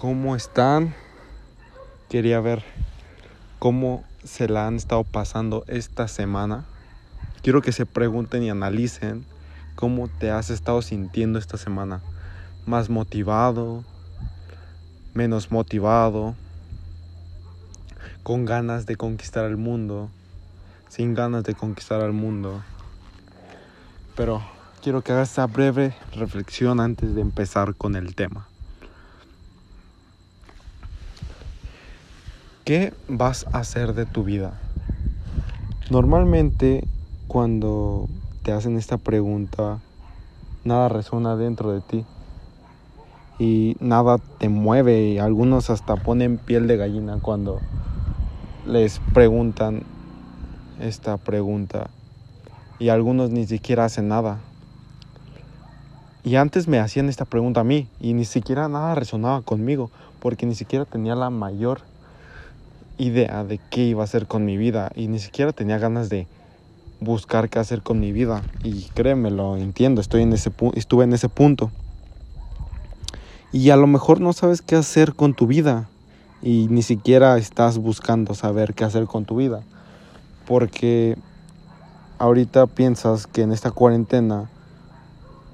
¿Cómo están? Quería ver cómo se la han estado pasando esta semana. Quiero que se pregunten y analicen cómo te has estado sintiendo esta semana. Más motivado, menos motivado, con ganas de conquistar el mundo, sin ganas de conquistar el mundo. Pero quiero que hagas esta breve reflexión antes de empezar con el tema. ¿Qué vas a hacer de tu vida? Normalmente cuando te hacen esta pregunta, nada resuena dentro de ti y nada te mueve y algunos hasta ponen piel de gallina cuando les preguntan esta pregunta y algunos ni siquiera hacen nada. Y antes me hacían esta pregunta a mí y ni siquiera nada resonaba conmigo porque ni siquiera tenía la mayor idea de qué iba a hacer con mi vida y ni siquiera tenía ganas de buscar qué hacer con mi vida. Y créeme lo entiendo estoy en ese estuve en ese punto. Y a lo mejor no sabes qué hacer con tu vida y ni siquiera estás buscando saber qué hacer con tu vida. Porque ahorita piensas que en esta cuarentena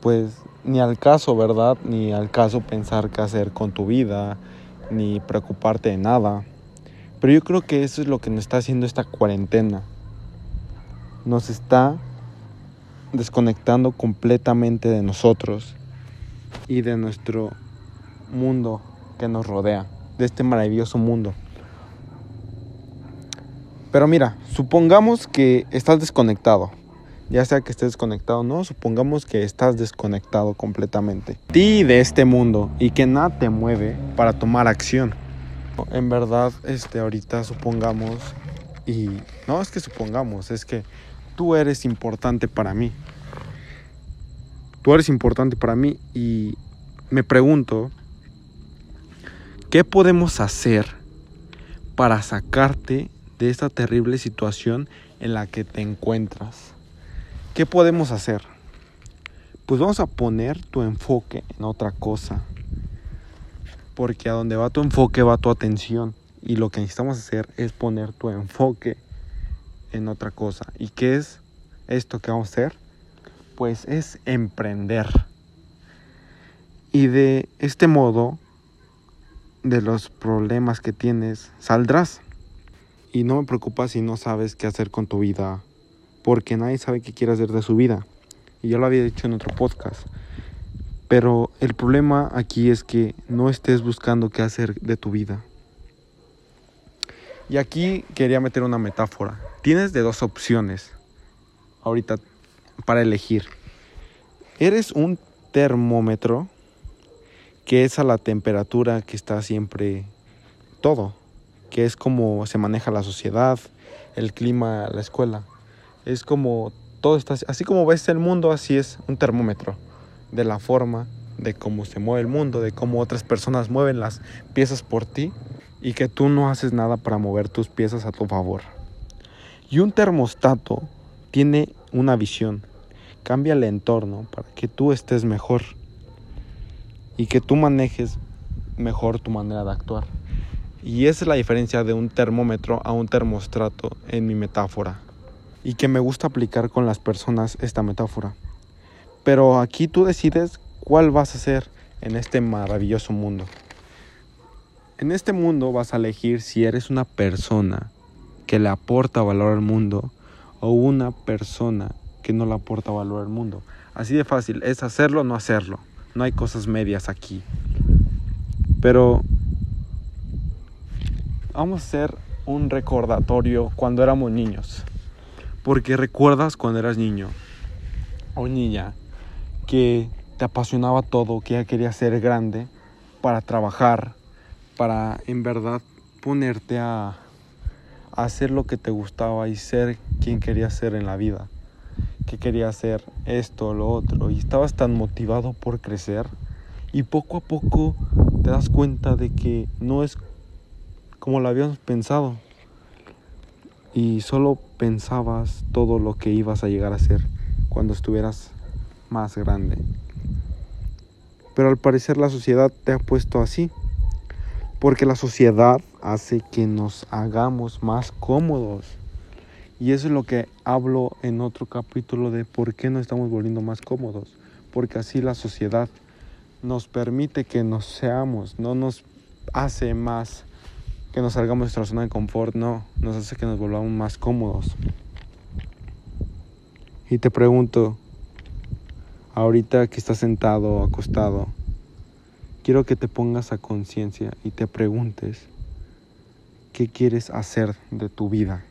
pues ni al caso verdad ni al caso pensar qué hacer con tu vida ni preocuparte de nada pero yo creo que eso es lo que nos está haciendo esta cuarentena. Nos está desconectando completamente de nosotros y de nuestro mundo que nos rodea, de este maravilloso mundo. Pero mira, supongamos que estás desconectado, ya sea que estés desconectado o no, supongamos que estás desconectado completamente. Ti de este mundo y que nada te mueve para tomar acción. En verdad, este, ahorita supongamos, y no es que supongamos, es que tú eres importante para mí. Tú eres importante para mí y me pregunto, ¿qué podemos hacer para sacarte de esta terrible situación en la que te encuentras? ¿Qué podemos hacer? Pues vamos a poner tu enfoque en otra cosa porque a donde va tu enfoque va tu atención y lo que necesitamos hacer es poner tu enfoque en otra cosa. ¿Y qué es esto que vamos a hacer? Pues es emprender. Y de este modo, de los problemas que tienes, saldrás. Y no me preocupa si no sabes qué hacer con tu vida, porque nadie sabe qué quiere hacer de su vida. Y ya lo había dicho en otro podcast. Pero el problema aquí es que no estés buscando qué hacer de tu vida. Y aquí quería meter una metáfora. Tienes de dos opciones ahorita para elegir. Eres un termómetro que es a la temperatura que está siempre todo, que es como se maneja la sociedad, el clima, la escuela. Es como todo está así como ves el mundo, así es un termómetro de la forma de cómo se mueve el mundo, de cómo otras personas mueven las piezas por ti y que tú no haces nada para mover tus piezas a tu favor. Y un termostato tiene una visión, cambia el entorno para que tú estés mejor y que tú manejes mejor tu manera de actuar. Y esa es la diferencia de un termómetro a un termostato en mi metáfora. Y que me gusta aplicar con las personas esta metáfora. Pero aquí tú decides cuál vas a ser en este maravilloso mundo. En este mundo vas a elegir si eres una persona que le aporta valor al mundo o una persona que no le aporta valor al mundo. Así de fácil, es hacerlo o no hacerlo. No hay cosas medias aquí. Pero vamos a hacer un recordatorio cuando éramos niños. Porque recuerdas cuando eras niño o niña que te apasionaba todo, que ya querías ser grande para trabajar, para en verdad ponerte a, hacer lo que te gustaba y ser quien querías ser en la vida, que querías hacer esto, lo otro, y estabas tan motivado por crecer y poco a poco te das cuenta de que no es como lo habíamos pensado y solo pensabas todo lo que ibas a llegar a ser cuando estuvieras más grande. Pero al parecer la sociedad te ha puesto así. Porque la sociedad hace que nos hagamos más cómodos. Y eso es lo que hablo en otro capítulo de por qué no estamos volviendo más cómodos. Porque así la sociedad nos permite que nos seamos, no nos hace más que nos salgamos de nuestra zona de confort, no, nos hace que nos volvamos más cómodos. Y te pregunto, ahorita que estás sentado o acostado, quiero que te pongas a conciencia y te preguntes qué quieres hacer de tu vida.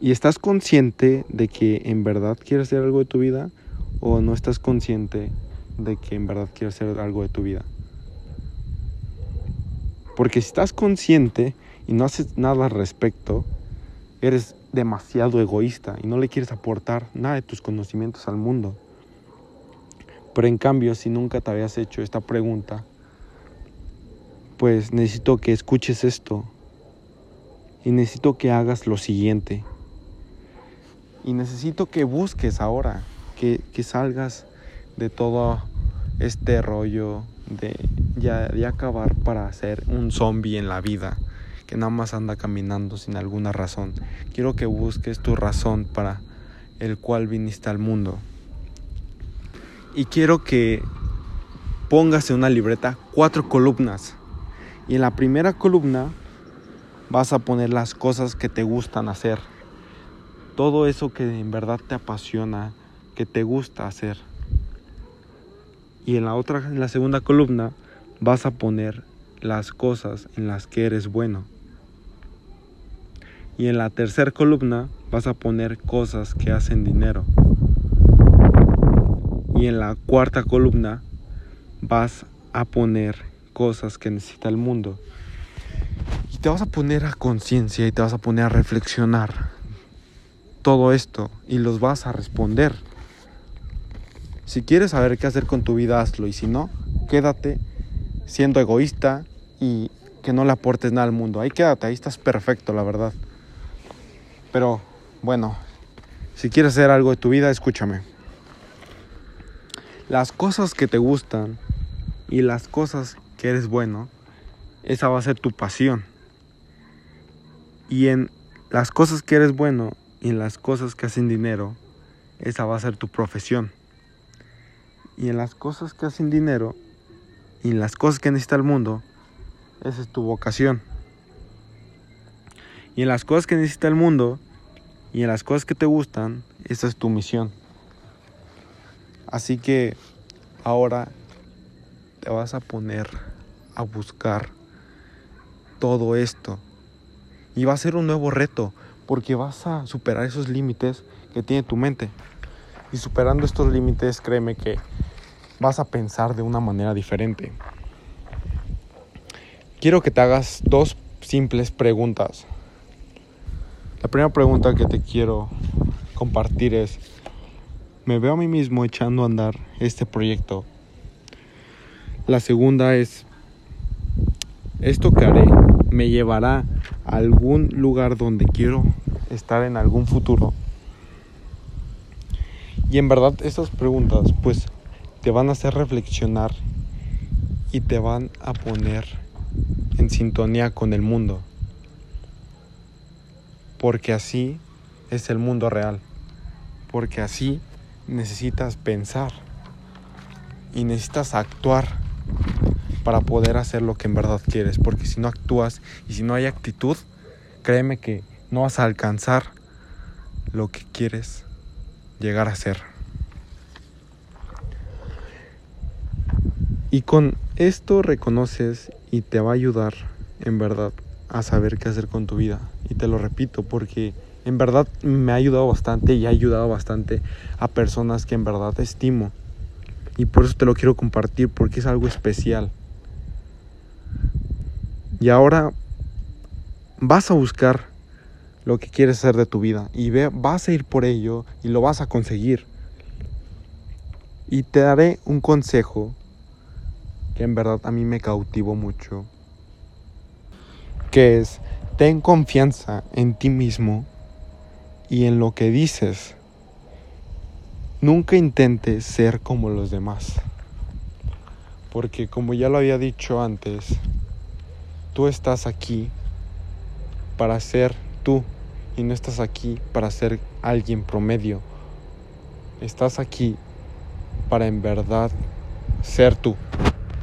¿Y estás consciente de que en verdad quieres hacer algo de tu vida o no estás consciente de que en verdad quieres hacer algo de tu vida? Porque si estás consciente y no haces nada al respecto, eres demasiado egoísta y no le quieres aportar nada de tus conocimientos al mundo. Pero en cambio, si nunca te habías hecho esta pregunta, pues necesito que escuches esto y necesito que hagas lo siguiente. Y necesito que busques ahora, que, salgas de todo este rollo de ya de acabar para ser un zombie en la vida que nada más anda caminando sin alguna razón. Quiero que busques tu razón para el cual viniste al mundo. Y quiero que pongas en una libreta cuatro columnas. Y en la primera columna vas a poner las cosas que te gustan hacer. Todo eso que en verdad te apasiona, que te gusta hacer. Y en la otra, en la segunda columna, vas a poner las cosas en las que eres bueno. Y en la tercera columna vas a poner cosas que hacen dinero. Y en la cuarta columna vas a poner cosas que necesita el mundo. Y te vas a poner a conciencia y te vas a poner a reflexionar todo esto y los vas a responder. Si quieres saber qué hacer con tu vida, hazlo. Y si no, quédate siendo egoísta y que no le aportes nada al mundo. Ahí quédate, ahí estás perfecto, la verdad. Pero bueno, si quieres hacer algo de tu vida, escúchame. Las cosas que te gustan y las cosas que eres bueno, esa va a ser tu pasión. Y en las cosas que eres bueno y en las cosas que hacen dinero, esa va a ser tu profesión. Y en las cosas que hacen dinero y en las cosas que necesita el mundo, esa es tu vocación. Y en las cosas que necesita el mundo, y en las cosas que te gustan, esa es tu misión. Así que ahora te vas a poner a buscar todo esto. Y va a ser un nuevo reto, porque vas a superar esos límites que tiene tu mente. Y superando estos límites, créeme que vas a pensar de una manera diferente. Quiero que te hagas dos simples preguntas. La primera pregunta que te quiero compartir es, ¿me veo a mí mismo echando a andar este proyecto? La segunda es, ¿esto que haré me llevará a algún lugar donde quiero estar en algún futuro? Y en verdad estas preguntas pues te van a hacer reflexionar y te van a poner en sintonía con el mundo porque así es el mundo real, porque así necesitas pensar y necesitas actuar para poder hacer lo que en verdad quieres, porque si no actúas y si no hay actitud, créeme que no vas a alcanzar lo que quieres llegar a ser. Y con esto reconoces y te va a ayudar en verdad a saber qué hacer con tu vida. Y te lo repito porque en verdad me ha ayudado bastante y ha ayudado bastante a personas que en verdad estimo. Y por eso te lo quiero compartir porque es algo especial. Y ahora vas a buscar lo que quieres hacer de tu vida y ve, vas a ir por ello y lo vas a conseguir. Y te daré un consejo que en verdad a mí me cautivó mucho que es, ten confianza en ti mismo y en lo que dices. Nunca intentes ser como los demás, Porque como ya lo había dicho antes, tú estás aquí para ser tú y no estás aquí para ser alguien promedio. Estás aquí para en verdad ser tú.